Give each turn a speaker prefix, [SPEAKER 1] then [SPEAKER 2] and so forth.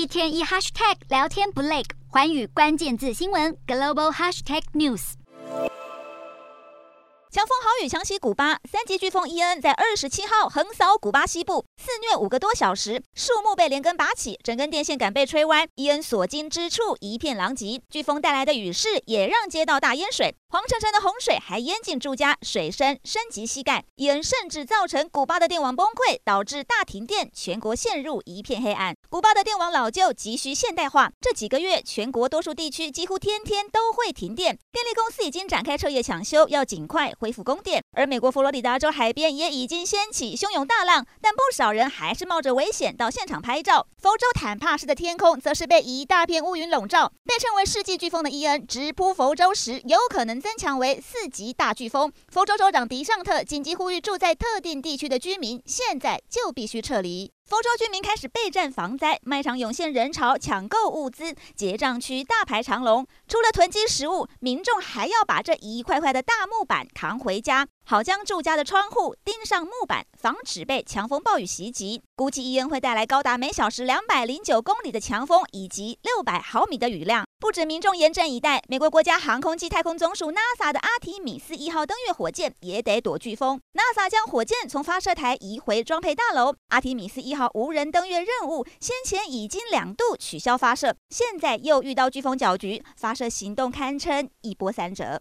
[SPEAKER 1] 一天一 hashtag 聊天不累，寰宇关键字新闻 global hashtag news。
[SPEAKER 2] 强风豪雨强袭古巴，三级飓风伊恩在二十七号横扫古巴西部，肆虐五个多小时，树木被连根拔起，整根电线杆被吹弯，伊恩所经之处一片狼藉。飓风带来的雨势也让街道大淹水，黄澄澄的洪水还淹进住家，水深深及膝盖。伊恩甚至造成古巴的电网崩溃，导致大停电，全国陷入一片黑暗。古巴的电网老旧，急需现代化。这几个月，全国多数地区几乎天天都会停电，电力公司已经展开彻夜抢修，要尽快。恢复供电，而美国佛罗里达州海边也已经掀起汹涌大浪，但不少人还是冒着危险到现场拍照。佛州坦帕市的天空则是被一大片乌云笼罩。被称为世纪飓风的伊恩直扑佛州时，有可能增强为四级大飓风。佛州州长迪尚特紧急呼吁住在特定地区的居民，现在就必须撤离。福州居民开始备战防灾，卖场涌现人潮抢购物资，结账区大排长龙。除了囤积食物，民众还要把这一块块的大木板扛回家，好将住家的窗户钉上木板，防止被强风暴雨袭击。估计伊恩会带来高达每小时两百零九公里的强风，以及六百毫米的雨量。不止民众严阵以待，美国国家航空暨太空总署 NASA 的阿提米斯一号登月火箭也得躲飓风。NASA 将火箭从发射台移回装配大楼。阿提米斯一号无人登月任务先前已经两度取消发射，现在又遇到飓风搅局，发射行动堪称一波三折。